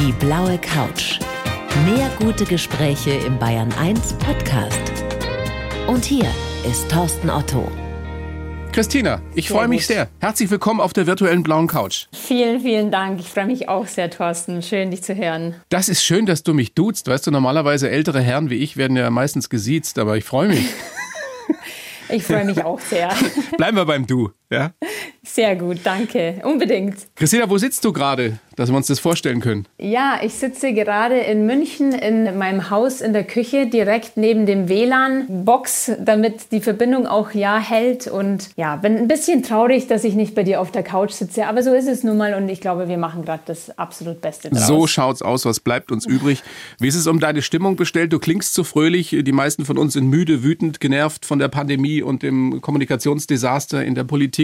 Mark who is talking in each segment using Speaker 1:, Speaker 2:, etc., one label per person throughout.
Speaker 1: Die blaue Couch. Mehr gute Gespräche im Bayern 1 Podcast. Und hier ist Thorsten Otto.
Speaker 2: Christina, ich freue mich sehr. Herzlich willkommen auf der virtuellen blauen Couch.
Speaker 3: Vielen, vielen Dank. Ich freue mich auch sehr, Thorsten. Schön, dich zu hören.
Speaker 2: Das ist schön, dass du mich duzt. Weißt du, normalerweise ältere Herren wie ich werden ja meistens gesiezt, aber ich freue mich.
Speaker 3: Ich freue mich auch sehr.
Speaker 2: Bleiben wir beim Du. Ja?
Speaker 3: Sehr gut, danke. Unbedingt.
Speaker 2: Christina, wo sitzt du gerade, dass wir uns das vorstellen können?
Speaker 3: Ja, ich sitze gerade in München in meinem Haus in der Küche, direkt neben dem WLAN-Box, damit die Verbindung auch ja hält. Und ja, bin ein bisschen traurig, dass ich nicht bei dir auf der Couch sitze, aber so ist es nun mal und ich glaube, wir machen gerade das absolut Beste draus.
Speaker 2: So schaut's aus, was bleibt uns übrig? Wie ist es um deine Stimmung bestellt? Du klingst so fröhlich. Die meisten von uns sind müde, wütend, genervt von der Pandemie und dem Kommunikationsdesaster in der Politik.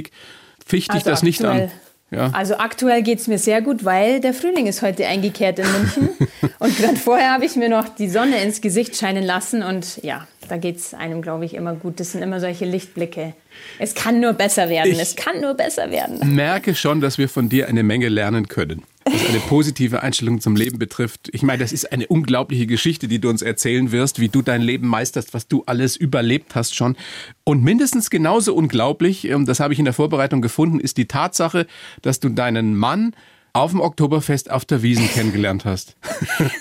Speaker 2: Ficht dich
Speaker 3: Also
Speaker 2: das nicht an?
Speaker 3: aktuell-
Speaker 2: Ja.
Speaker 3: Also aktuell geht es mir sehr gut, weil der Frühling ist heute eingekehrt in München. und gerade vorher habe ich mir noch die Sonne ins Gesicht scheinen lassen. Und ja, da geht es einem, glaube ich, immer gut. Das sind immer solche Lichtblicke. Es kann nur besser werden.
Speaker 2: Ich-
Speaker 3: es kann nur besser werden.
Speaker 2: merke schon, dass wir von dir eine Menge lernen können. Was eine positive Einstellung zum Leben betrifft. Ich meine, das ist eine unglaubliche Geschichte, die du uns erzählen wirst, wie du dein Leben meisterst, was du alles überlebt hast schon. Und mindestens genauso unglaublich, ähm, das habe ich in der Vorbereitung gefunden, ist die Tatsache, dass du deinen Mann auf dem Oktoberfest auf der Wiesen kennengelernt hast.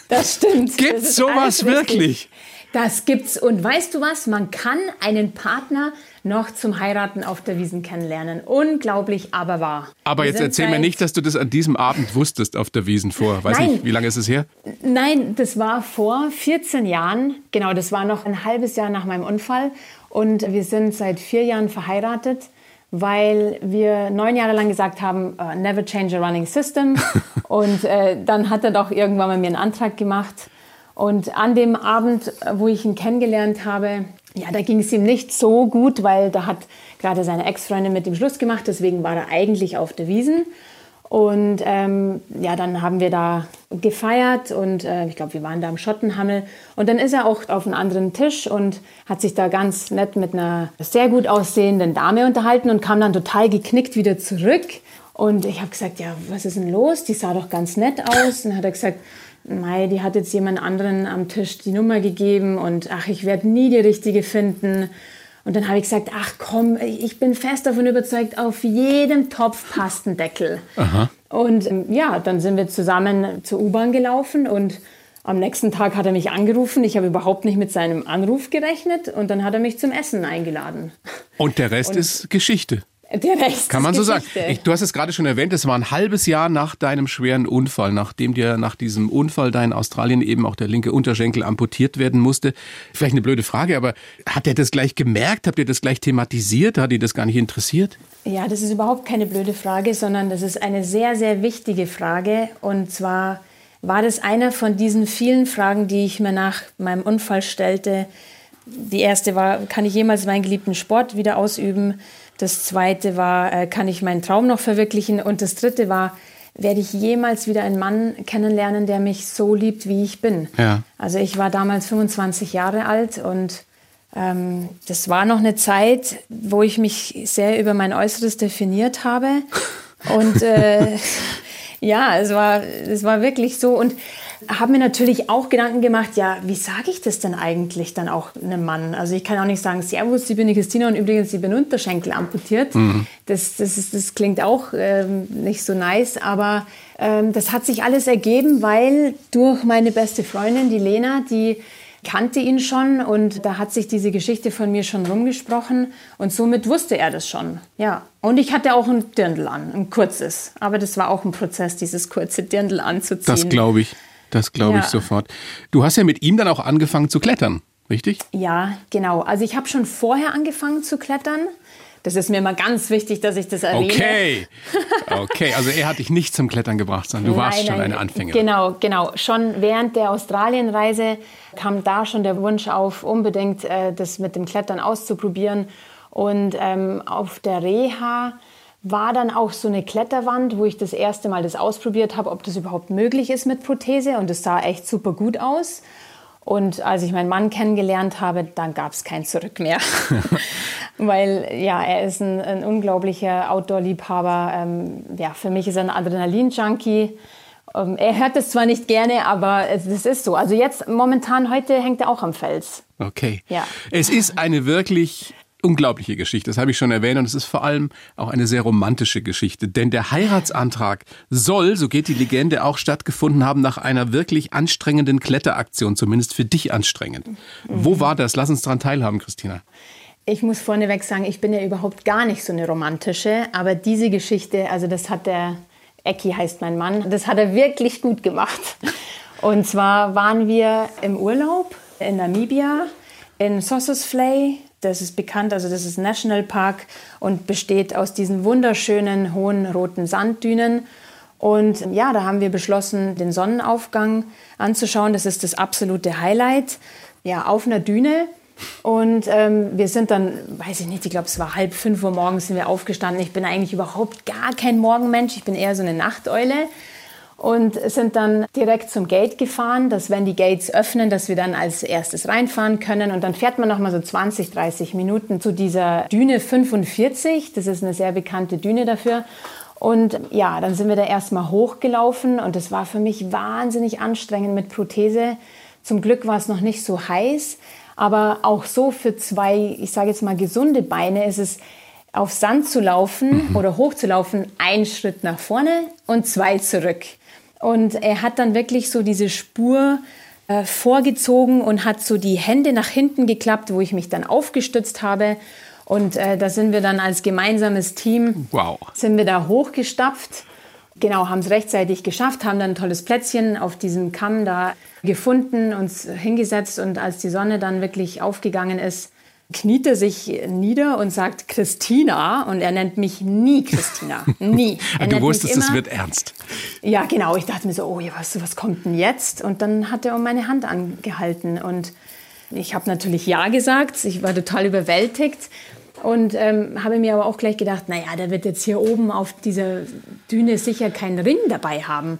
Speaker 3: Das stimmt. Ist
Speaker 2: sowas wirklich?
Speaker 3: Das gibt's. Und weißt du was? Man kann einen Partner noch zum Heiraten auf der Wiesen kennenlernen. Unglaublich, aber wahr.
Speaker 2: Aber
Speaker 3: Wir
Speaker 2: jetzt erzähl mir nicht, dass du das an diesem Abend wusstest auf der Wiesen vor. Weiß
Speaker 3: Nein.
Speaker 2: nicht, wie lange ist es her?
Speaker 3: Nein, das war vor 14 Jahren. Genau, das war noch ein halbes Jahr nach meinem Unfall. Und wir sind seit vier Jahren verheiratet, weil wir neun Jahre lang gesagt haben, äh, never change a running system. Und äh, dann hat er doch irgendwann mal mir einen Antrag gemacht. Und an dem Abend, wo ich ihn kennengelernt habe, ja, da ging es ihm nicht so gut, weil da hat gerade seine Ex-Freundin mit dem Schluss gemacht. Deswegen war er eigentlich auf der Wiesen. Und ähm, ja, dann haben wir da gefeiert und äh, ich glaube, wir waren da am Schottenhammel. Und dann ist er auch auf einen anderen Tisch und hat sich da ganz nett mit einer sehr gut aussehenden Dame unterhalten und kam dann total geknickt wieder zurück. Und ich habe gesagt, ja, was ist denn los? Die sah doch ganz nett aus. Und dann hat er gesagt, Mei, die hat jetzt jemand anderen am Tisch die Nummer gegeben und ach, ich werde nie die richtige finden. Und dann habe ich gesagt, ach komm, ich bin fest davon überzeugt, auf jedem Topf passt ein Deckel. Und ähm, ja, dann sind wir zusammen zur U-Bahn gelaufen und am nächsten Tag hat er mich angerufen. Ich habe überhaupt nicht mit seinem Anruf gerechnet und dann hat er mich zum Essen eingeladen.
Speaker 2: Und der Rest ist Geschichte.
Speaker 3: Der Rest
Speaker 2: Kann man so sagen.
Speaker 3: Geschichte.
Speaker 2: Ich, du hast es gerade schon erwähnt, es war ein halbes Jahr nach deinem schweren Unfall, nachdem dir nach diesem Unfall da in Australien eben auch der linke Unterschenkel amputiert werden musste. Vielleicht eine blöde Frage, aber hat er das gleich gemerkt? Habt ihr das gleich thematisiert? Hat ihn das gar nicht interessiert?
Speaker 3: Ja, das ist überhaupt keine blöde Frage, sondern das ist eine sehr, sehr wichtige Frage. Und zwar war das einer von diesen vielen Fragen, die ich mir nach meinem Unfall stellte. Die erste war, kann ich jemals meinen geliebten Sport wieder ausüben? Das zweite war, äh, kann ich meinen Traum noch verwirklichen? Und das dritte war, werde ich jemals wieder einen Mann kennenlernen, der mich so liebt, wie ich bin?
Speaker 2: Ja.
Speaker 3: Also ich war damals 25 Jahre alt und ähm, das war noch eine Zeit, wo ich mich sehr über mein Äußeres definiert habe. Und äh, ja, es war, es war wirklich so. Und habe mir natürlich auch Gedanken gemacht, ja, wie sage ich das denn eigentlich dann auch einem Mann? Also ich kann auch nicht sagen, Servus, ich bin die Christina und übrigens, ich bin Unterschenkel amputiert. Das, das, ist, das klingt auch ähm, nicht so nice, aber ähm, das hat sich alles ergeben, weil durch meine beste Freundin, die Lena, die kannte ihn schon und da hat sich diese Geschichte von mir schon rumgesprochen und somit wusste er das schon. Ja, und ich hatte auch ein Dirndl an, ein kurzes, aber das war auch ein Prozess, dieses kurze Dirndl anzuziehen.
Speaker 2: Das glaube ich. Das glaube ich
Speaker 3: Ja.
Speaker 2: sofort. Du hast ja mit ihm dann auch angefangen zu klettern, richtig?
Speaker 3: Ja, genau. Also ich habe schon vorher angefangen zu klettern. Das ist mir immer ganz wichtig, dass ich das erwähne.
Speaker 2: Okay. Okay, also er hat dich nicht zum Klettern gebracht, sondern du warst
Speaker 3: Nein,
Speaker 2: schon
Speaker 3: nein,
Speaker 2: eine Anfängerin.
Speaker 3: Genau, genau. Schon während der Australienreise kam da schon der Wunsch auf, unbedingt äh, das mit dem Klettern auszuprobieren. Und ähm, auf der Reha war dann auch so eine Kletterwand, wo ich das erste Mal das ausprobiert habe, ob das überhaupt möglich ist mit Prothese. Und es sah echt super gut aus. Und als ich meinen Mann kennengelernt habe, dann gab es kein Zurück mehr. Weil ja, er ist ein, ein unglaublicher Outdoor-Liebhaber. Ähm, ja, für mich ist er ein Adrenalin-Junkie. Ähm, er hört es zwar nicht gerne, aber es, es ist so. Also jetzt momentan heute hängt er auch am Fels.
Speaker 2: Okay.
Speaker 3: Ja.
Speaker 2: Es ist eine wirklich unglaubliche Geschichte, das habe ich schon erwähnt, und es ist vor allem auch eine sehr romantische Geschichte, denn der Heiratsantrag soll, so geht die Legende, auch stattgefunden haben nach einer wirklich anstrengenden Kletteraktion, zumindest für dich anstrengend. Mhm. Wo war das? Lass uns daran teilhaben, Christina.
Speaker 3: Ich muss vorneweg sagen, ich bin ja überhaupt gar nicht so eine romantische, aber diese Geschichte, also das hat der Ecki heißt mein Mann, das hat er wirklich gut gemacht. Und zwar waren wir im Urlaub in Namibia, in Sossusvlei das ist bekannt, also das ist Nationalpark und besteht aus diesen wunderschönen hohen roten Sanddünen. Und ja, da haben wir beschlossen, den Sonnenaufgang anzuschauen. Das ist das absolute Highlight. Ja, auf einer Düne. Und ähm, wir sind dann, weiß ich nicht, ich glaube, es war halb fünf Uhr morgens sind wir aufgestanden. Ich bin eigentlich überhaupt gar kein Morgenmensch. Ich bin eher so eine Nachteule und sind dann direkt zum Gate gefahren, dass wenn die Gates öffnen, dass wir dann als erstes reinfahren können und dann fährt man noch mal so 20, 30 Minuten zu dieser Düne 45, das ist eine sehr bekannte Düne dafür. Und ja, dann sind wir da erstmal hochgelaufen und es war für mich wahnsinnig anstrengend mit Prothese. Zum Glück war es noch nicht so heiß, aber auch so für zwei, ich sage jetzt mal gesunde Beine ist es auf Sand zu laufen mhm. oder hochzulaufen, ein Schritt nach vorne und zwei zurück. Und er hat dann wirklich so diese Spur äh, vorgezogen und hat so die Hände nach hinten geklappt, wo ich mich dann aufgestützt habe. Und äh, da sind wir dann als gemeinsames Team,
Speaker 2: wow.
Speaker 3: sind wir da hochgestapft. Genau, haben es rechtzeitig geschafft, haben dann ein tolles Plätzchen auf diesem Kamm da gefunden, uns hingesetzt und als die Sonne dann wirklich aufgegangen ist, kniet er sich nieder und sagt Christina und er nennt mich nie Christina. Nie.
Speaker 2: Er du wusstest, es wird ernst.
Speaker 3: Ja, genau. Ich dachte mir so, oh, was, was kommt denn jetzt? Und dann hat er um meine Hand angehalten und ich habe natürlich Ja gesagt. Ich war total überwältigt und ähm, habe mir aber auch gleich gedacht, naja, der wird jetzt hier oben auf dieser Düne sicher keinen Ring dabei haben.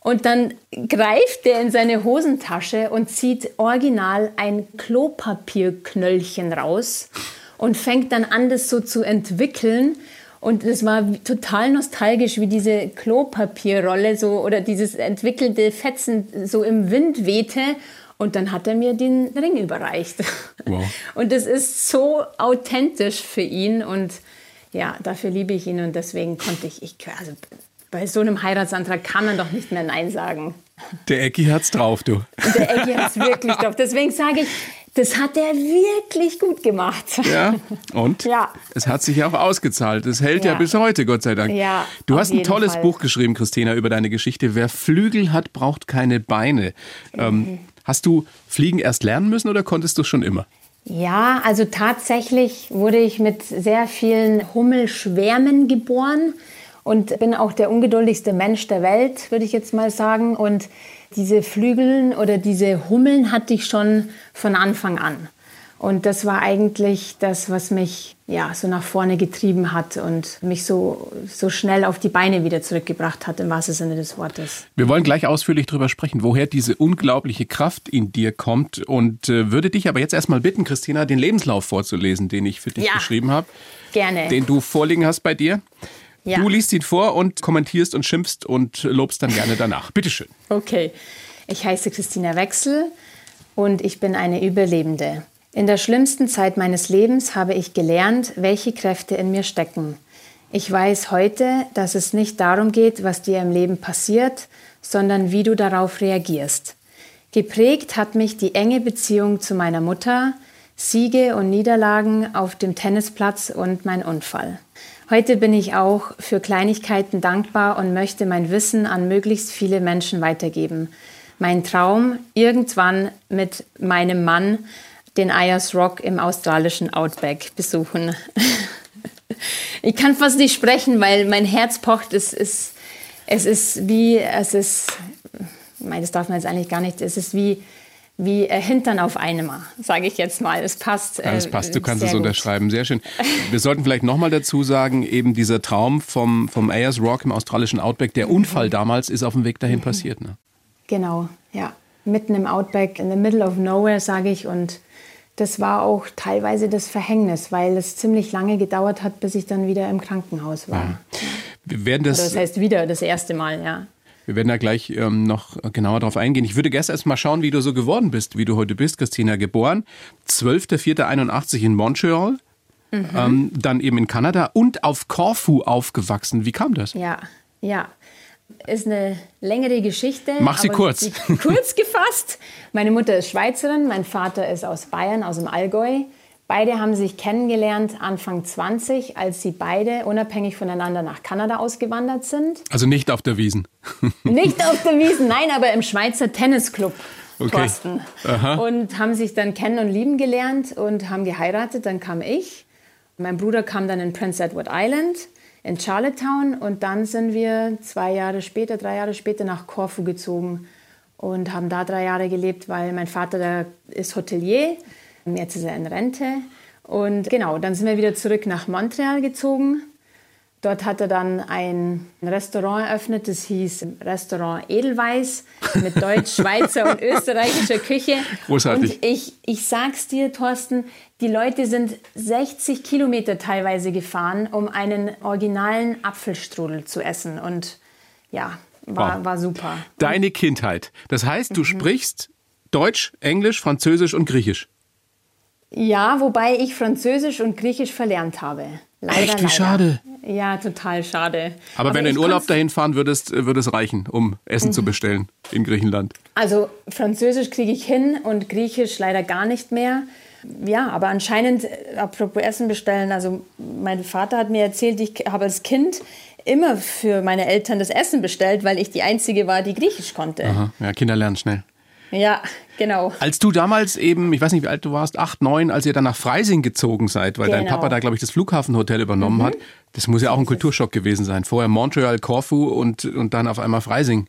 Speaker 3: Und dann greift er in seine Hosentasche und zieht original ein Klopapierknöllchen raus und fängt dann an, das so zu entwickeln. Und es war total nostalgisch, wie diese Klopapierrolle so oder dieses entwickelte Fetzen so im Wind wehte. Und dann hat er mir den Ring überreicht. Wow. Und das ist so authentisch für ihn. Und ja, dafür liebe ich ihn. Und deswegen konnte ich, ich also bei so einem Heiratsantrag kann man doch nicht mehr Nein sagen.
Speaker 2: Der Ecki hat's drauf, du.
Speaker 3: Der Ecki hat's wirklich drauf. Deswegen sage ich, das hat er wirklich gut gemacht.
Speaker 2: Ja, und ja. es hat sich auch ausgezahlt. Es hält ja. ja bis heute, Gott sei Dank.
Speaker 3: Ja,
Speaker 2: du hast ein tolles Fall. Buch geschrieben, Christina, über deine Geschichte. Wer Flügel hat, braucht keine Beine. Ähm, mhm. hast du Fliegen erst lernen müssen oder konntest du schon immer?
Speaker 3: Ja, also tatsächlich wurde ich mit sehr vielen Hummelschwärmen geboren und bin auch der ungeduldigste Mensch der Welt, würde ich jetzt mal sagen. Und diese Flügeln oder diese Hummeln hatte ich schon von Anfang an. Und das war eigentlich das, was mich ja so nach vorne getrieben hat und mich so, so schnell auf die Beine wieder zurückgebracht hat, im wahrsten Sinne des Wortes.
Speaker 2: Wir wollen gleich ausführlich darüber sprechen, woher diese unglaubliche Kraft in dir kommt. Und äh, würde dich aber jetzt erstmal bitten, Christina, den Lebenslauf vorzulesen, den ich für dich ja, geschrieben habe.
Speaker 3: Gerne.
Speaker 2: Den du vorliegen hast bei dir. Ja. Du liest ihn vor und kommentierst und schimpfst und lobst dann gerne danach. Bitteschön.
Speaker 3: Okay. Ich heiße Christina Wechsel und ich bin eine Überlebende. In der schlimmsten Zeit meines Lebens habe ich gelernt, welche Kräfte in mir stecken. Ich weiß heute, dass es nicht darum geht, was dir im Leben passiert, sondern wie du darauf reagierst. Geprägt hat mich die enge Beziehung zu meiner Mutter, Siege und Niederlagen auf dem Tennisplatz und mein Unfall. Heute bin ich auch für Kleinigkeiten dankbar und möchte mein Wissen an möglichst viele Menschen weitergeben. Mein Traum, irgendwann mit meinem Mann den Ayers Rock im australischen Outback besuchen. ich kann fast nicht sprechen, weil mein Herz pocht. Es ist, es ist wie, es ist, das darf man jetzt eigentlich gar nicht, es ist wie wie äh, Hintern auf Eimer, sage ich jetzt mal. Es passt.
Speaker 2: Äh, es passt, du kannst es unterschreiben, sehr schön. Wir sollten vielleicht nochmal dazu sagen, eben dieser Traum vom, vom Ayers Rock im australischen Outback, der Unfall damals ist auf dem Weg dahin mhm. passiert. Ne?
Speaker 3: Genau, ja. Mitten im Outback, in the middle of nowhere, sage ich. Und das war auch teilweise das Verhängnis, weil es ziemlich lange gedauert hat, bis ich dann wieder im Krankenhaus war. Ja.
Speaker 2: Wir werden das,
Speaker 3: das heißt wieder das erste Mal, ja.
Speaker 2: Wir werden da gleich ähm, noch genauer drauf eingehen. Ich würde gestern erst mal schauen, wie du so geworden bist, wie du heute bist, Christina. Geboren 12.04.81 in Montreal. Mhm. Ähm, dann eben in Kanada und auf Korfu aufgewachsen. Wie kam das?
Speaker 3: Ja, ja. Ist eine längere Geschichte.
Speaker 2: Mach sie kurz.
Speaker 3: kurz gefasst. Meine Mutter ist Schweizerin, mein Vater ist aus Bayern, aus dem Allgäu. Beide haben sich kennengelernt Anfang 20, als sie beide unabhängig voneinander nach Kanada ausgewandert sind.
Speaker 2: Also nicht auf der Wiesen.
Speaker 3: nicht auf der Wiesen, nein, aber im Schweizer Tennisclub. Okay. Thorsten. Aha. Und haben sich dann kennen und lieben gelernt und haben geheiratet. Dann kam ich. Mein Bruder kam dann in Prince Edward Island in Charlottetown und dann sind wir zwei Jahre später, drei Jahre später nach Korfu gezogen und haben da drei Jahre gelebt, weil mein Vater ist Hotelier Jetzt ist er in Rente. Und genau, dann sind wir wieder zurück nach Montreal gezogen. Dort hat er dann ein Restaurant eröffnet, das hieß Restaurant Edelweiß mit Deutsch, Schweizer und österreichischer Küche.
Speaker 2: Großartig.
Speaker 3: Und ich, ich sag's dir, Thorsten, die Leute sind 60 Kilometer teilweise gefahren, um einen originalen Apfelstrudel zu essen. Und ja, war, wow. war super.
Speaker 2: Deine Kindheit. Das heißt, du mhm. sprichst Deutsch, Englisch, Französisch und Griechisch.
Speaker 3: Ja, wobei ich Französisch und Griechisch verlernt habe.
Speaker 2: Leider, Echt, wie leider. schade.
Speaker 3: Ja, total schade.
Speaker 2: Aber, Aber wenn du in Urlaub dahin fahren würdest, äh, würde es reichen, um Essen mhm. zu bestellen in Griechenland.
Speaker 3: Also Französisch kriege ich hin und Griechisch leider gar nicht mehr. Ja, aber anscheinend, äh, apropos Essen bestellen, also mein Vater hat mir erzählt, ich habe als Kind immer für meine Eltern das Essen bestellt, weil ich die Einzige war, die Griechisch konnte.
Speaker 2: Aha. Ja, Kinder lernen schnell.
Speaker 3: Ja, genau.
Speaker 2: Als du damals eben, ich weiß nicht, wie alt du warst, acht, neun, als ihr dann nach Freising gezogen seid, weil genau. dein Papa da, glaube ich, das Flughafenhotel übernommen mhm. hat, das muss ja auch ein Kulturschock gewesen sein. Vorher Montreal, Corfu und, und dann auf einmal Freising.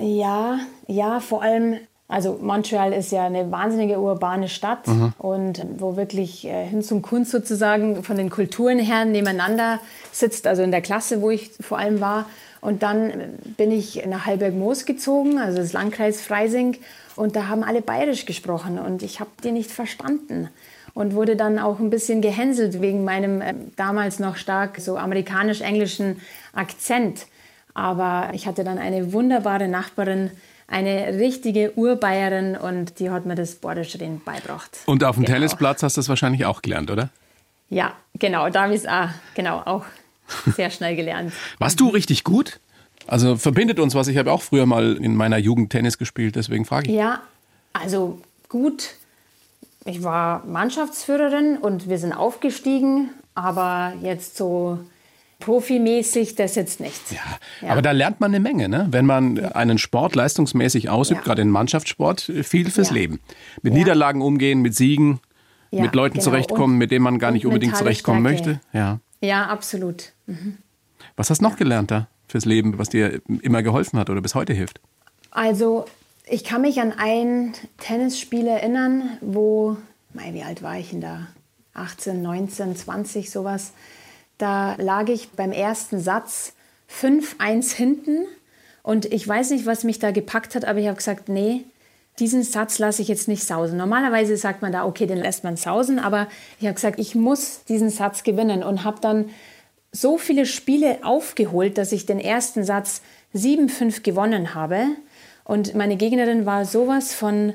Speaker 3: Ja, ja, vor allem, also Montreal ist ja eine wahnsinnige urbane Stadt mhm. und wo wirklich äh, hin zum Kunst sozusagen von den Kulturen her nebeneinander sitzt, also in der Klasse, wo ich vor allem war. Und dann bin ich nach Heilberg-Moos gezogen, also das Landkreis Freising. Und da haben alle bayerisch gesprochen und ich habe die nicht verstanden. Und wurde dann auch ein bisschen gehänselt wegen meinem äh, damals noch stark so amerikanisch-englischen Akzent. Aber ich hatte dann eine wunderbare Nachbarin, eine richtige Urbayerin und die hat mir das Bordersche beibracht.
Speaker 2: Und auf dem genau. Tennisplatz hast du das wahrscheinlich auch gelernt, oder?
Speaker 3: Ja, genau, da habe ich es auch, genau, auch sehr schnell gelernt.
Speaker 2: Warst du richtig gut? Also verbindet uns was. Ich habe auch früher mal in meiner Jugend Tennis gespielt, deswegen frage ich.
Speaker 3: Ja, also gut. Ich war Mannschaftsführerin und wir sind aufgestiegen, aber jetzt so profimäßig das jetzt nicht.
Speaker 2: Ja, ja, aber da lernt man eine Menge, ne? wenn man einen Sport leistungsmäßig ausübt, ja. gerade den Mannschaftssport, viel fürs ja. Leben. Mit Niederlagen umgehen, mit Siegen, mit Leuten genau. zurechtkommen, und, mit denen man gar nicht unbedingt zurechtkommen Stärke. möchte. Ja.
Speaker 3: Ja, absolut.
Speaker 2: Was hast du noch gelernt da fürs Leben, was dir immer geholfen hat oder bis heute hilft?
Speaker 3: Also, ich kann mich an ein Tennisspiel erinnern, wo, mei, wie alt war ich denn da? 18, 19, 20, sowas. Da lag ich beim ersten Satz 5-1 hinten und ich weiß nicht, was mich da gepackt hat, aber ich habe gesagt, nee, diesen Satz lasse ich jetzt nicht sausen. Normalerweise sagt man da, okay, den lässt man sausen, aber ich habe gesagt, ich muss diesen Satz gewinnen und habe dann so viele Spiele aufgeholt, dass ich den ersten Satz 7-5 gewonnen habe. Und meine Gegnerin war sowas von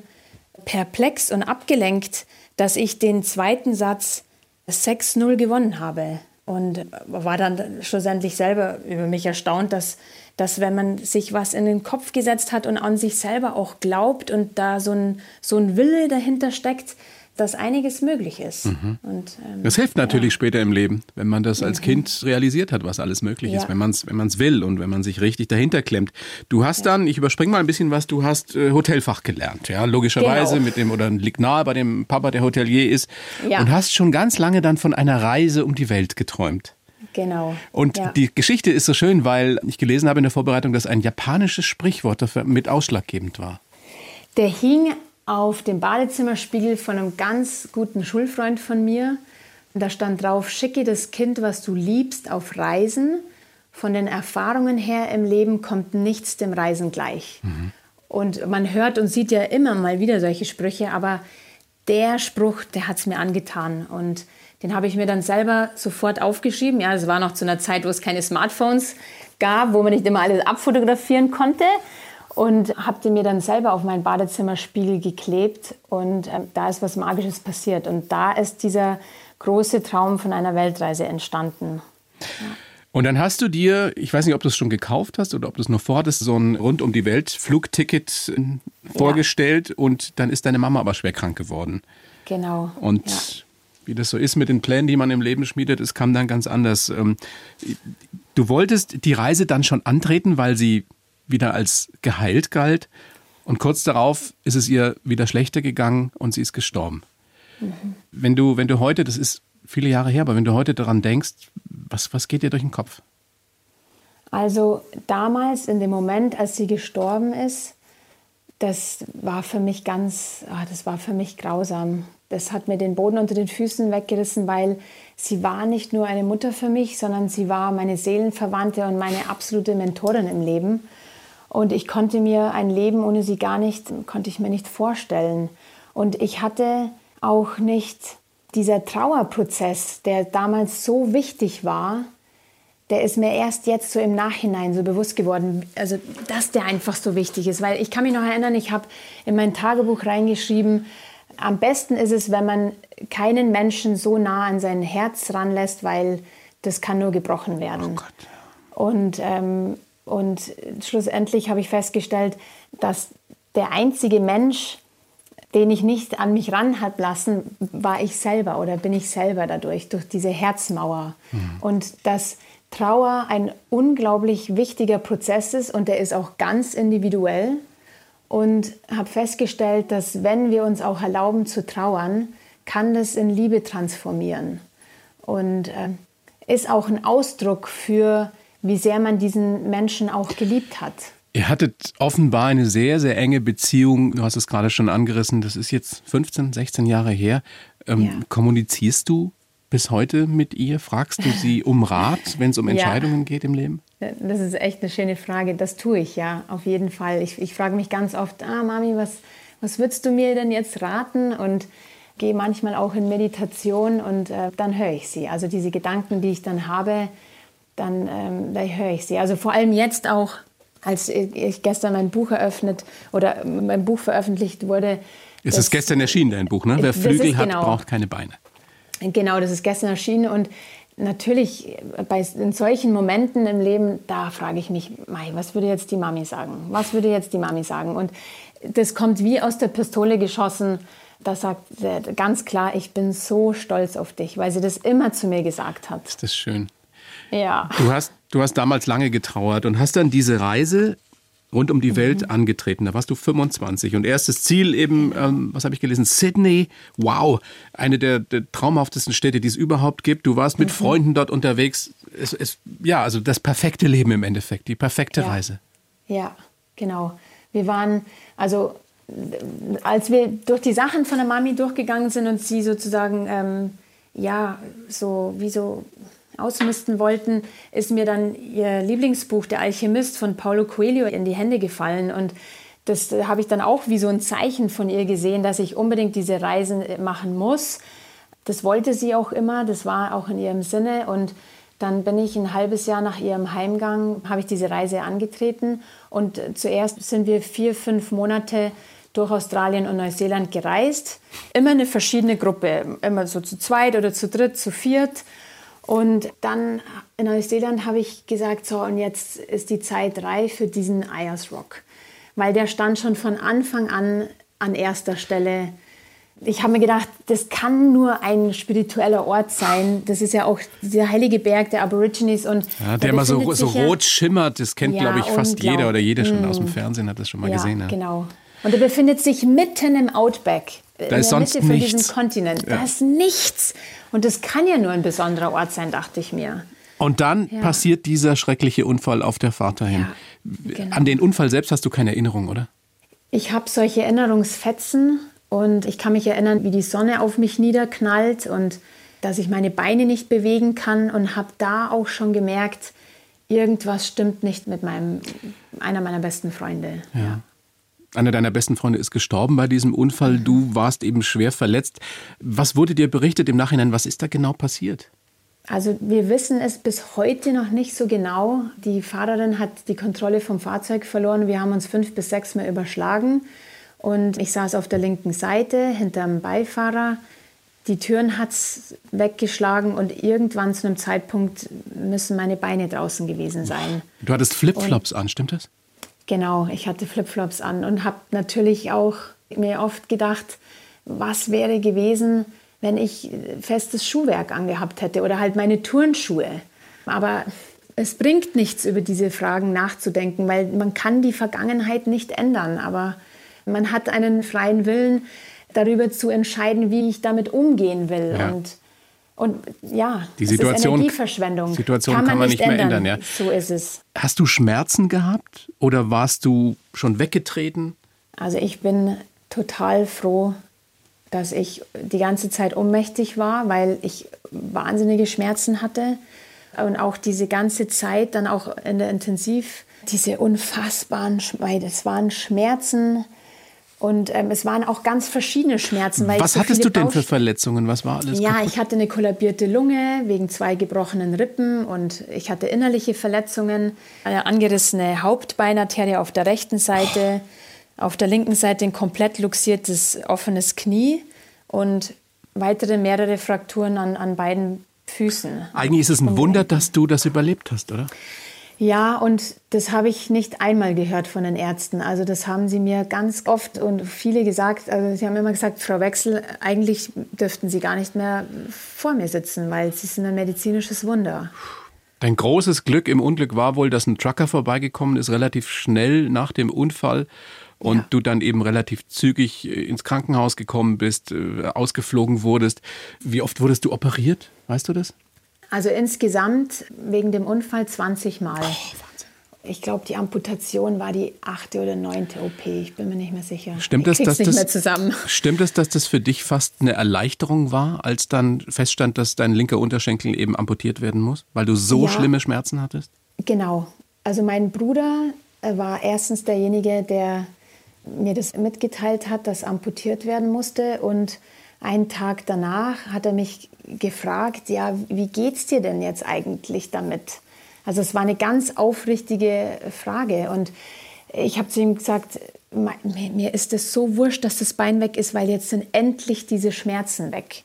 Speaker 3: perplex und abgelenkt, dass ich den zweiten Satz 6-0 gewonnen habe. Und war dann schlussendlich selber über mich erstaunt, dass dass wenn man sich was in den Kopf gesetzt hat und an sich selber auch glaubt und da so ein, so ein Wille dahinter steckt, dass einiges möglich ist. Mhm. Und,
Speaker 2: ähm, das hilft natürlich ja. später im Leben, wenn man das als mhm. Kind realisiert hat, was alles möglich ja. ist, wenn man es wenn man's will und wenn man sich richtig dahinter klemmt. Du hast ja. dann, ich überspringe mal ein bisschen was, du hast äh, Hotelfach gelernt, ja, logischerweise genau. mit dem, oder liegt nahe bei dem Papa, der Hotelier ist und hast schon ganz lange dann von einer Reise um die Welt geträumt.
Speaker 3: Genau.
Speaker 2: Und ja. die Geschichte ist so schön, weil ich gelesen habe in der Vorbereitung, dass ein japanisches Sprichwort dafür mit ausschlaggebend war.
Speaker 3: Der hing auf dem Badezimmerspiegel von einem ganz guten Schulfreund von mir. Und da stand drauf, schicke das Kind, was du liebst, auf Reisen. Von den Erfahrungen her im Leben kommt nichts dem Reisen gleich. Mhm. Und man hört und sieht ja immer mal wieder solche Sprüche, aber der Spruch, der hat es mir angetan. Und den habe ich mir dann selber sofort aufgeschrieben. Ja, es war noch zu einer Zeit, wo es keine Smartphones gab, wo man nicht immer alles abfotografieren konnte. Und habe den mir dann selber auf meinen Badezimmerspiegel geklebt. Und äh, da ist was Magisches passiert. Und da ist dieser große Traum von einer Weltreise entstanden. Ja.
Speaker 2: Und dann hast du dir, ich weiß nicht, ob du es schon gekauft hast oder ob du es nur vorhattest, so ein rund um die Welt Flugticket äh, vorgestellt ja. und dann ist deine Mama aber schwer krank geworden.
Speaker 3: Genau.
Speaker 2: Und ja. wie das so ist mit den Plänen, die man im Leben schmiedet, es kam dann ganz anders. Ähm, du wolltest die Reise dann schon antreten, weil sie wieder als geheilt galt und kurz darauf ist es ihr wieder schlechter gegangen und sie ist gestorben. Mhm. Wenn du, wenn du heute, das ist viele Jahre her, aber wenn du heute daran denkst, was, was geht dir durch den Kopf?
Speaker 3: Also damals, in dem Moment, als sie gestorben ist, das war für mich ganz, oh, das war für mich grausam. Das hat mir den Boden unter den Füßen weggerissen, weil sie war nicht nur eine Mutter für mich, sondern sie war meine Seelenverwandte und meine absolute Mentorin im Leben. Und ich konnte mir ein Leben ohne sie gar nicht, konnte ich mir nicht vorstellen. Und ich hatte auch nicht dieser Trauerprozess, der damals so wichtig war, der ist mir erst jetzt so im Nachhinein so bewusst geworden, also dass der einfach so wichtig ist. Weil ich kann mich noch erinnern, ich habe in mein Tagebuch reingeschrieben, am besten ist es, wenn man keinen Menschen so nah an sein Herz ranlässt, weil das kann nur gebrochen werden. Oh und, ähm, und schlussendlich habe ich festgestellt, dass der einzige Mensch, den ich nicht an mich ran hat lassen, war ich selber oder bin ich selber dadurch, durch diese Herzmauer. Mhm. Und dass Trauer ein unglaublich wichtiger Prozess ist und der ist auch ganz individuell. Und habe festgestellt, dass wenn wir uns auch erlauben zu trauern, kann das in Liebe transformieren. Und äh, ist auch ein Ausdruck für, wie sehr man diesen Menschen auch geliebt hat.
Speaker 2: Ihr hattet offenbar eine sehr, sehr enge Beziehung. Du hast es gerade schon angerissen. Das ist jetzt 15, 16 Jahre her. Ähm, ja. Kommunizierst du bis heute mit ihr? Fragst du sie um Rat, wenn es um Entscheidungen ja. geht im Leben?
Speaker 3: Das ist echt eine schöne Frage. Das tue ich ja, auf jeden Fall. Ich, ich frage mich ganz oft, ah, Mami, was, was würdest du mir denn jetzt raten? Und gehe manchmal auch in Meditation und äh, dann höre ich sie. Also diese Gedanken, die ich dann habe, dann ähm, da höre ich sie. Also vor allem jetzt auch als ich gestern mein Buch eröffnet oder mein Buch veröffentlicht wurde.
Speaker 2: Es ist gestern erschienen, dein Buch, ne? Wer Flügel hat, genau, braucht keine Beine.
Speaker 3: Genau, das ist gestern erschienen und natürlich bei in solchen Momenten im Leben, da frage ich mich, Mai, was würde jetzt die Mami sagen? Was würde jetzt die Mami sagen? Und das kommt wie aus der Pistole geschossen. Da sagt ganz klar, ich bin so stolz auf dich, weil sie das immer zu mir gesagt hat.
Speaker 2: Ist das schön.
Speaker 3: Ja.
Speaker 2: Du hast, du hast damals lange getrauert und hast dann diese Reise rund um die Welt mhm. angetreten. Da warst du 25 und erstes Ziel eben, ähm, was habe ich gelesen? Sydney. Wow, eine der, der, traumhaftesten Städte, die es überhaupt gibt. Du warst mit mhm. Freunden dort unterwegs. Es, es, ja, also das perfekte Leben im Endeffekt, die perfekte
Speaker 3: ja.
Speaker 2: Reise.
Speaker 3: Ja, genau. Wir waren, also als wir durch die Sachen von der Mami durchgegangen sind und sie sozusagen, ähm, ja, so wie so ausmisten wollten, ist mir dann ihr Lieblingsbuch Der Alchemist von Paulo Coelho in die Hände gefallen und das habe ich dann auch wie so ein Zeichen von ihr gesehen, dass ich unbedingt diese Reisen machen muss. Das wollte sie auch immer, das war auch in ihrem Sinne und dann bin ich ein halbes Jahr nach ihrem Heimgang, habe ich diese Reise angetreten und zuerst sind wir vier, fünf Monate durch Australien und Neuseeland gereist. Immer eine verschiedene Gruppe, immer so zu zweit oder zu dritt, zu viert. Und dann in Neuseeland habe ich gesagt, so und jetzt ist die Zeit reif für diesen Ayers Rock, weil der stand schon von Anfang an an erster Stelle. Ich habe mir gedacht, das kann nur ein spiritueller Ort sein. Das ist ja auch der heilige Berg der Aborigines und
Speaker 2: ja, der immer so, so rot schimmert. Das kennt, ja, glaube ich, fast jeder oder jede schon aus dem. Fernsehen hat das schon mal
Speaker 3: ja,
Speaker 2: gesehen.
Speaker 3: Ja, genau. Und er befindet sich mitten im Outback.
Speaker 2: Da in ist der sonst Mitte von nichts. diesem
Speaker 3: Kontinent. Ja. Da ist nichts. Und das kann ja nur ein besonderer Ort sein, dachte ich mir.
Speaker 2: Und dann ja. passiert dieser schreckliche Unfall auf der Fahrt dahin. Ja, genau. An den Unfall selbst hast du keine Erinnerung, oder?
Speaker 3: Ich habe solche Erinnerungsfetzen und ich kann mich erinnern, wie die Sonne auf mich niederknallt und dass ich meine Beine nicht bewegen kann und habe da auch schon gemerkt, irgendwas stimmt nicht mit meinem einer meiner besten Freunde.
Speaker 2: Ja einer deiner besten Freunde ist gestorben bei diesem Unfall. Du warst eben schwer verletzt. Was wurde dir berichtet im Nachhinein? Was ist da genau passiert?
Speaker 3: Also wir wissen es bis heute noch nicht so genau. Die Fahrerin hat die Kontrolle vom Fahrzeug verloren. Wir haben uns fünf bis sechs Mal überschlagen. Und ich saß auf der linken Seite hinterm Beifahrer. Die Türen hat es weggeschlagen und irgendwann zu einem Zeitpunkt müssen meine Beine draußen gewesen sein.
Speaker 2: Du hattest Flipflops an, stimmt das?
Speaker 3: Genau, ich hatte Flipflops an und habe natürlich auch mir oft gedacht, was wäre gewesen, wenn ich festes Schuhwerk angehabt hätte oder halt meine Turnschuhe. Aber es bringt nichts, über diese Fragen nachzudenken, weil man kann die Vergangenheit nicht ändern. Aber man hat einen freien Willen, darüber zu entscheiden, wie ich damit umgehen will.
Speaker 2: Ja.
Speaker 3: Und, und ja,
Speaker 2: die Situation,
Speaker 3: ist Energieverschwendung.
Speaker 2: Situation kann man, kann man nicht, mehr ändern. Ja.
Speaker 3: So ist es.
Speaker 2: Hast du Schmerzen gehabt oder warst du schon weggetreten?
Speaker 3: Also ich bin total froh, dass ich die ganze Zeit ohnmächtig war, weil ich wahnsinnige Schmerzen hatte. Und auch diese ganze Zeit dann auch in der Intensiv, diese unfassbaren, weil das waren Schmerzen, und ähm, es waren auch ganz verschiedene Schmerzen.
Speaker 2: Was so hattest du denn für Verletzungen? Was war alles?
Speaker 3: Ja,
Speaker 2: kaputt?
Speaker 3: ich hatte eine kollabierte Lunge wegen zwei gebrochenen Rippen und ich hatte innerliche Verletzungen, eine angerissene Hauptbeinarterie auf der rechten Seite, oh. auf der linken Seite ein komplett luxiertes offenes Knie und weitere mehrere Frakturen an, an beiden Füßen.
Speaker 2: Eigentlich ist es ein Wunder, dass du das überlebt hast, oder?
Speaker 3: Ja, und das habe ich nicht einmal gehört von den Ärzten. Also das haben sie mir ganz oft und viele gesagt. Also sie haben immer gesagt, Frau Wechsel, eigentlich dürften Sie gar nicht mehr vor mir sitzen, weil Sie sind ein medizinisches Wunder.
Speaker 2: Dein großes Glück im Unglück war wohl, dass ein Trucker vorbeigekommen ist, relativ schnell nach dem Unfall und ja. du dann eben relativ zügig äh, ins Krankenhaus gekommen bist, äh, ausgeflogen wurdest. Wie oft wurdest du operiert? Weißt du das?
Speaker 3: Also insgesamt wegen dem Unfall 20 Mal. Oh, ich glaube, die Amputation war die achte oder neunte OP. Ich bin mir nicht mehr sicher.
Speaker 2: Stimmt es, dass das, stimmt es, dass das für dich fast eine Erleichterung war, als dann feststand, dass dein linker Unterschenkel eben amputiert werden muss, weil du so ja, schlimme Schmerzen hattest?
Speaker 3: Genau. Also mein Bruder war erstens derjenige, der mir das mitgeteilt hat, dass amputiert werden musste und einen Tag danach hat er mich gefragt, ja, wie geht's dir denn jetzt eigentlich damit? Also es war eine ganz aufrichtige Frage und ich habe zu ihm gesagt, mir ist es so wurscht, dass das Bein weg ist, weil jetzt sind endlich diese Schmerzen weg.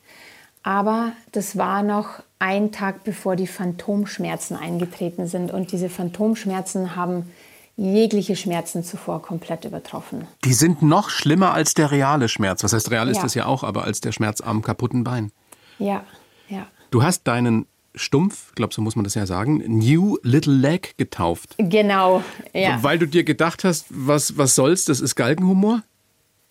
Speaker 3: Aber das war noch ein Tag, bevor die Phantomschmerzen eingetreten sind. Und diese Phantomschmerzen haben jegliche Schmerzen zuvor komplett übertroffen.
Speaker 2: Die sind noch schlimmer als der reale Schmerz. Was heißt, real ist ja. das ja auch, aber als der Schmerz am kaputten Bein.
Speaker 3: Ja, ja.
Speaker 2: Du hast deinen Stumpf, glaubst du, muss man das ja sagen, New Little Leg getauft.
Speaker 3: Genau, ja.
Speaker 2: Weil du dir gedacht hast, was, was soll's, das ist Galgenhumor?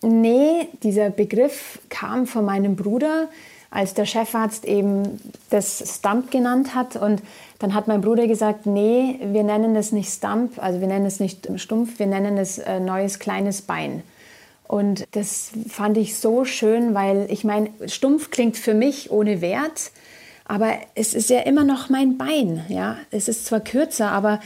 Speaker 3: Nee, dieser Begriff kam von meinem Bruder, als der Chefarzt eben das Stump genannt hat. Und dann hat mein Bruder gesagt, nee, wir nennen es nicht Stump, also wir nennen es nicht Stumpf, wir nennen es äh, neues kleines Bein. Und das fand ich so schön, weil ich meine, stumpf klingt für mich ohne Wert, aber es ist ja immer noch mein Bein. Ja? Es ist zwar kürzer, aber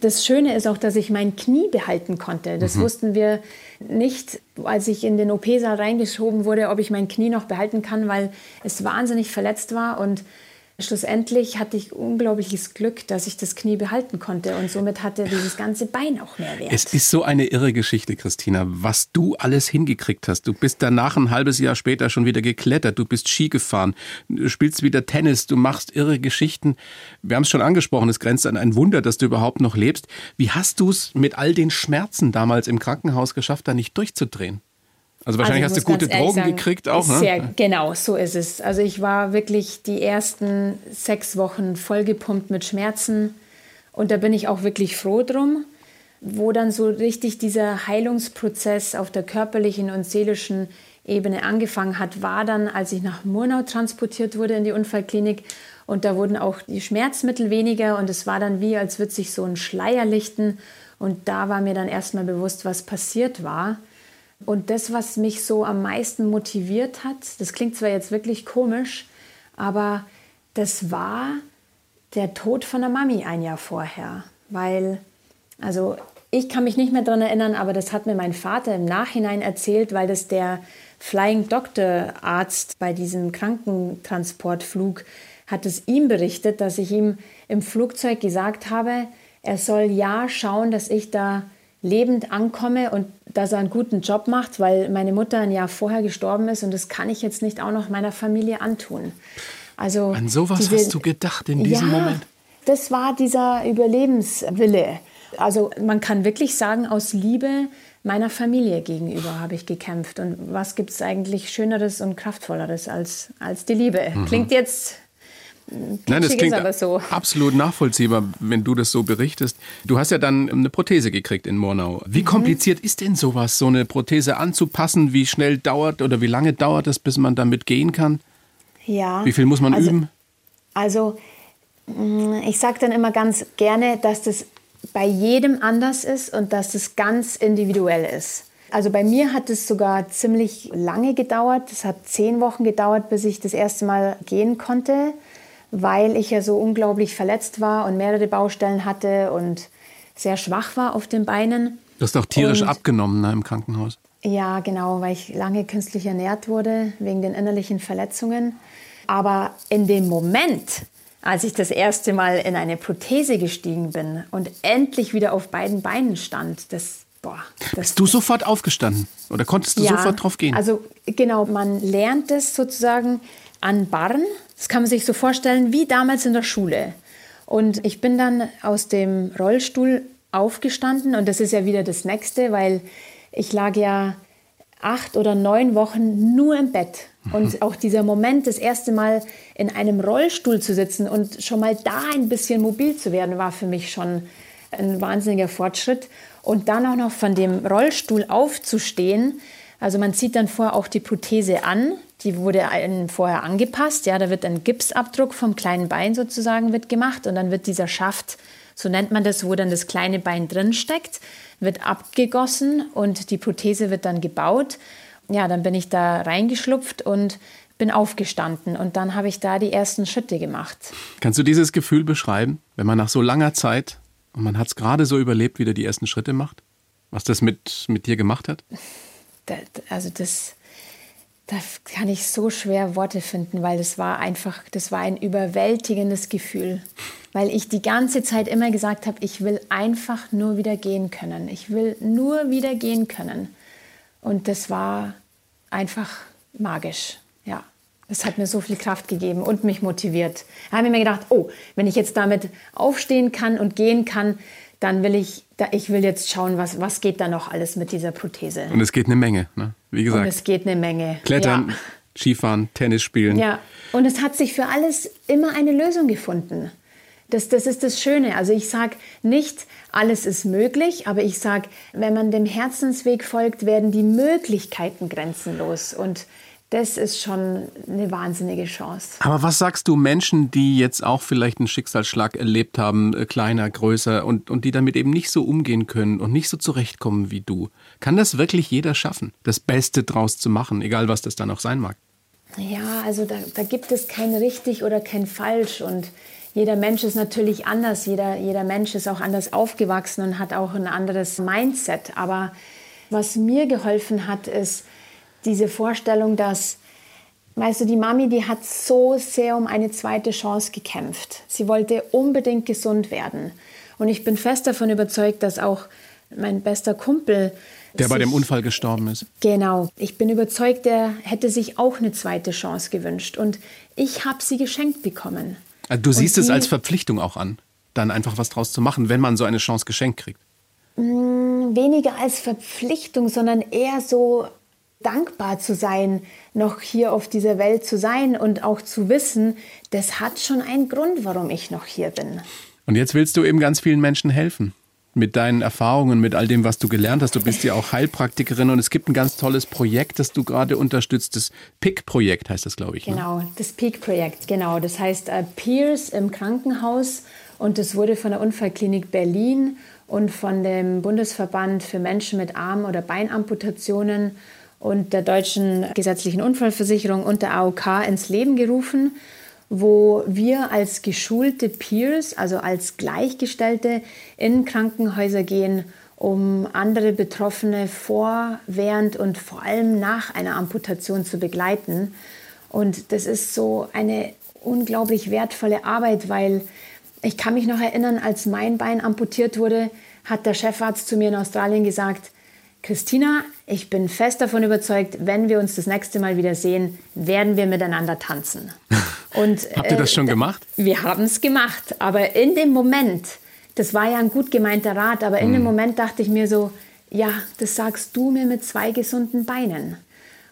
Speaker 3: das Schöne ist auch, dass ich mein Knie behalten konnte. Das mhm. wussten wir nicht, als ich in den OP-Saal reingeschoben wurde, ob ich mein Knie noch behalten kann, weil es wahnsinnig verletzt war und Schlussendlich hatte ich unglaubliches Glück, dass ich das Knie behalten konnte und somit hatte dieses ganze Bein auch mehr Wert.
Speaker 2: Es ist so eine irre Geschichte, Christina, was du alles hingekriegt hast. Du bist danach ein halbes Jahr später schon wieder geklettert, du bist Ski gefahren, du spielst wieder Tennis, du machst irre Geschichten. Wir haben es schon angesprochen, es grenzt an ein Wunder, dass du überhaupt noch lebst. Wie hast du es mit all den Schmerzen damals im Krankenhaus geschafft, da nicht durchzudrehen? Also wahrscheinlich also hast du gute Drogen sagen, gekriegt auch, ne?
Speaker 3: Sehr, genau, so ist es. Also ich war wirklich die ersten sechs Wochen vollgepumpt mit Schmerzen und da bin ich auch wirklich froh drum, wo dann so richtig dieser Heilungsprozess auf der körperlichen und seelischen Ebene angefangen hat, war dann, als ich nach Murnau transportiert wurde in die Unfallklinik und da wurden auch die Schmerzmittel weniger und es war dann wie, als würde sich so ein Schleier lichten und da war mir dann erstmal bewusst, was passiert war. Und das, was mich so am meisten motiviert hat, das klingt zwar jetzt wirklich komisch, aber das war der Tod von der Mami ein Jahr vorher. Weil, also ich kann mich nicht mehr daran erinnern, aber das hat mir mein Vater im Nachhinein erzählt, weil das der Flying Doctor Arzt bei diesem Krankentransportflug hat es ihm berichtet, dass ich ihm im Flugzeug gesagt habe, er soll ja schauen, dass ich da lebend ankomme und dass er einen guten Job macht, weil meine Mutter ein Jahr vorher gestorben ist und das kann ich jetzt nicht auch noch meiner Familie antun. Also
Speaker 2: An sowas diese, hast du gedacht in diesem
Speaker 3: ja,
Speaker 2: Moment?
Speaker 3: Das war dieser Überlebenswille. Also man kann wirklich sagen, aus Liebe meiner Familie gegenüber habe ich gekämpft. Und was gibt es eigentlich Schöneres und Kraftvolleres als, als die Liebe? Mhm. Klingt jetzt
Speaker 2: Nein, das klingt so. absolut nachvollziehbar, wenn du das so berichtest. Du hast ja dann eine Prothese gekriegt in Murnau. Wie mhm. kompliziert ist denn sowas, so eine Prothese anzupassen? Wie schnell dauert oder wie lange dauert es, bis man damit gehen kann?
Speaker 3: Ja.
Speaker 2: Wie viel muss man
Speaker 3: also,
Speaker 2: üben?
Speaker 3: Also, mm, ich sage dann immer ganz gerne, dass das bei jedem anders ist und dass das ganz individuell ist. Also bei mir hat es sogar ziemlich lange gedauert. Es hat zehn Wochen gedauert, bis ich das erste Mal gehen konnte weil ich ja so unglaublich verletzt war und mehrere Baustellen hatte und sehr schwach war auf den Beinen.
Speaker 2: Du hast auch tierisch und, abgenommen ne, im Krankenhaus.
Speaker 3: Ja, genau, weil ich lange künstlich ernährt wurde wegen den innerlichen Verletzungen. Aber in dem Moment, als ich das erste Mal in eine Prothese gestiegen bin und endlich wieder auf beiden Beinen stand, das Boah, das,
Speaker 2: Bist du sofort aufgestanden oder konntest du ja, sofort drauf gehen?
Speaker 3: Also genau, man lernt es sozusagen an Barren. Das kann man sich so vorstellen wie damals in der Schule. Und ich bin dann aus dem Rollstuhl aufgestanden und das ist ja wieder das Nächste, weil ich lag ja acht oder neun Wochen nur im Bett. Und auch dieser Moment, das erste Mal in einem Rollstuhl zu sitzen und schon mal da ein bisschen mobil zu werden, war für mich schon ein wahnsinniger Fortschritt. Und dann auch noch von dem Rollstuhl aufzustehen, also man zieht dann vorher auch die Prothese an, die wurde vorher angepasst. Ja, da wird ein Gipsabdruck vom kleinen Bein sozusagen wird gemacht und dann wird dieser Schaft, so nennt man das, wo dann das kleine Bein drin steckt, wird abgegossen und die Prothese wird dann gebaut. Ja, dann bin ich da reingeschlupft und bin aufgestanden und dann habe ich da die ersten Schritte gemacht.
Speaker 2: Kannst du dieses Gefühl beschreiben, wenn man nach so langer Zeit und man hat es gerade so überlebt, wieder die ersten Schritte macht? Was das mit, mit dir gemacht hat?
Speaker 3: Also das, da kann ich so schwer Worte finden, weil das war einfach, das war ein überwältigendes Gefühl, weil ich die ganze Zeit immer gesagt habe, ich will einfach nur wieder gehen können. Ich will nur wieder gehen können. Und das war einfach magisch, ja. Das hat mir so viel Kraft gegeben und mich motiviert. Da habe ich mir gedacht, oh, wenn ich jetzt damit aufstehen kann und gehen kann, dann will ich, ich will jetzt schauen, was, was geht da noch alles mit dieser Prothese.
Speaker 2: Und es geht eine Menge, ne? wie gesagt. Und
Speaker 3: es geht eine Menge.
Speaker 2: Klettern, ja. Skifahren, Tennis spielen.
Speaker 3: Ja, und es hat sich für alles immer eine Lösung gefunden. Das, das ist das Schöne. Also ich sage nicht, alles ist möglich, aber ich sage, wenn man dem Herzensweg folgt, werden die Möglichkeiten grenzenlos. Und das ist schon eine wahnsinnige Chance.
Speaker 2: Aber was sagst du Menschen, die jetzt auch vielleicht einen Schicksalsschlag erlebt haben, äh, kleiner, größer und, und die damit eben nicht so umgehen können und nicht so zurechtkommen wie du? Kann das wirklich jeder schaffen, das Beste draus zu machen, egal was das dann auch sein mag?
Speaker 3: Ja, also da, da gibt es kein richtig oder kein falsch und jeder Mensch ist natürlich anders, jeder, jeder Mensch ist auch anders aufgewachsen und hat auch ein anderes Mindset. Aber was mir geholfen hat, ist, diese Vorstellung, dass, weißt du, die Mami, die hat so sehr um eine zweite Chance gekämpft. Sie wollte unbedingt gesund werden. Und ich bin fest davon überzeugt, dass auch mein bester Kumpel.
Speaker 2: Der bei dem Unfall gestorben ist.
Speaker 3: Genau. Ich bin überzeugt, der hätte sich auch eine zweite Chance gewünscht. Und ich habe sie geschenkt bekommen.
Speaker 2: Also du siehst es als Verpflichtung auch an, dann einfach was draus zu machen, wenn man so eine Chance geschenkt kriegt.
Speaker 3: Mm, weniger als Verpflichtung, sondern eher so dankbar zu sein, noch hier auf dieser Welt zu sein und auch zu wissen, das hat schon einen Grund, warum ich noch hier bin.
Speaker 2: Und jetzt willst du eben ganz vielen Menschen helfen. Mit deinen Erfahrungen, mit all dem, was du gelernt hast. Du bist ja auch Heilpraktikerin und es gibt ein ganz tolles Projekt, das du gerade unterstützt. Das PIC-Projekt heißt das, glaube ich.
Speaker 3: Ne? Genau, das PIC-Projekt, genau. Das heißt äh, Peers im Krankenhaus und das wurde von der Unfallklinik Berlin und von dem Bundesverband für Menschen mit Arm- oder Beinamputationen und der Deutschen Gesetzlichen Unfallversicherung und der AOK ins Leben gerufen, wo wir als geschulte Peers, also als Gleichgestellte, in Krankenhäuser gehen, um andere Betroffene vor, während und vor allem nach einer Amputation zu begleiten. Und das ist so eine unglaublich wertvolle Arbeit, weil ich kann mich noch erinnern, als mein Bein amputiert wurde, hat der Chefarzt zu mir in Australien gesagt, Christina, ich bin fest davon überzeugt, wenn wir uns das nächste Mal wieder sehen, werden wir miteinander tanzen.
Speaker 2: Und, Habt ihr das schon äh, gemacht?
Speaker 3: Wir haben es gemacht, aber in dem Moment, das war ja ein gut gemeinter Rat, aber in hm. dem Moment dachte ich mir so, ja, das sagst du mir mit zwei gesunden Beinen.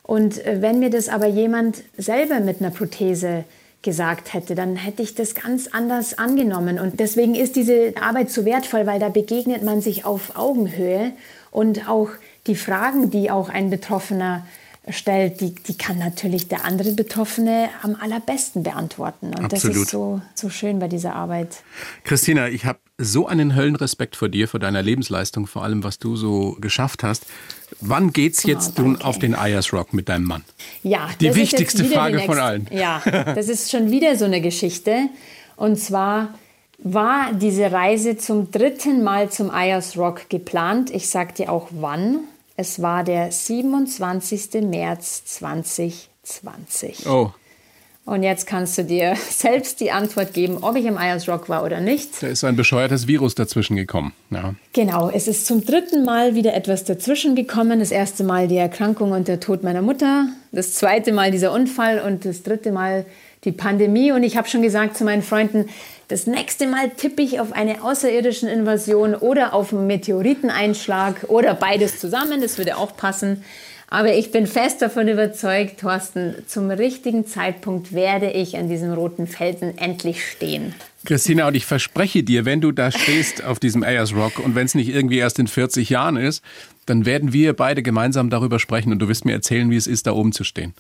Speaker 3: Und äh, wenn mir das aber jemand selber mit einer Prothese gesagt hätte, dann hätte ich das ganz anders angenommen. Und deswegen ist diese Arbeit so wertvoll, weil da begegnet man sich auf Augenhöhe und auch die Fragen, die auch ein Betroffener stellt, die, die kann natürlich der andere Betroffene am allerbesten beantworten. Und Absolut. das ist so, so schön bei dieser Arbeit.
Speaker 2: Christina, ich habe so einen Höllenrespekt vor dir, vor deiner Lebensleistung, vor allem, was du so geschafft hast. Wann geht's oh, jetzt nun auf den Ayers Rock mit deinem Mann?
Speaker 3: Ja,
Speaker 2: die wichtigste Frage von allen.
Speaker 3: Ja, das ist schon wieder so eine Geschichte. Und zwar war diese Reise zum dritten Mal zum Ayers Rock geplant. Ich sag dir auch wann. Es war der 27. März 2020.
Speaker 2: Oh.
Speaker 3: Und jetzt kannst du dir selbst die Antwort geben, ob ich im Ayers Rock war oder nicht.
Speaker 2: Da ist ein bescheuertes Virus dazwischen gekommen. Ja.
Speaker 3: Genau, es ist zum dritten Mal wieder etwas dazwischen gekommen. Das erste Mal die Erkrankung und der Tod meiner Mutter, das zweite Mal dieser Unfall und das dritte Mal die Pandemie. Und ich habe schon gesagt zu meinen Freunden, das nächste Mal tippe ich auf eine außerirdische Invasion oder auf einen Meteoriteneinschlag oder beides zusammen. Das würde auch passen. Aber ich bin fest davon überzeugt, Thorsten, zum richtigen Zeitpunkt werde ich an diesem roten Felsen endlich stehen.
Speaker 2: Christina, und ich verspreche dir, wenn du da stehst auf diesem Ayers Rock und wenn es nicht irgendwie erst in 40 Jahren ist, dann werden wir beide gemeinsam darüber sprechen und du wirst mir erzählen, wie es ist, da oben zu stehen.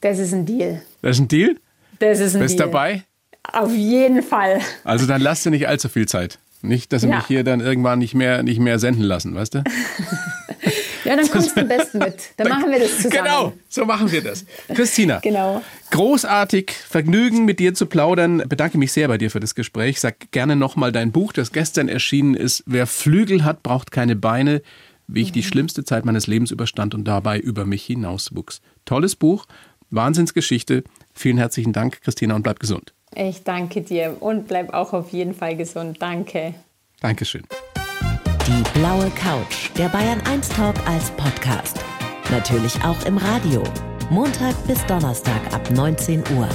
Speaker 3: Das ist ein Deal.
Speaker 2: Das ist ein Deal?
Speaker 3: Das ist ein
Speaker 2: Bist
Speaker 3: Deal.
Speaker 2: dabei?
Speaker 3: Auf jeden Fall.
Speaker 2: Also dann lass dir nicht allzu viel Zeit. Nicht, dass sie ja. mich hier dann irgendwann nicht mehr, nicht mehr senden lassen, weißt du?
Speaker 3: ja, dann kommst du am besten mit. Dann machen wir das zusammen.
Speaker 2: Genau, so machen wir das. Christina,
Speaker 3: genau.
Speaker 2: großartig, Vergnügen mit dir zu plaudern. Bedanke mich sehr bei dir für das Gespräch. Sag gerne nochmal dein Buch, das gestern erschienen ist. Wer Flügel hat, braucht keine Beine. Wie ich mhm. die schlimmste Zeit meines Lebens überstand und dabei über mich hinauswuchs. Tolles Buch, Wahnsinnsgeschichte. Vielen herzlichen Dank, Christina, und bleib gesund.
Speaker 3: Ich danke dir und bleib auch auf jeden Fall gesund. Danke.
Speaker 2: Dankeschön.
Speaker 1: Die blaue Couch, der Bayern 1 Talk als Podcast. Natürlich auch im Radio. Montag bis Donnerstag ab 19 Uhr.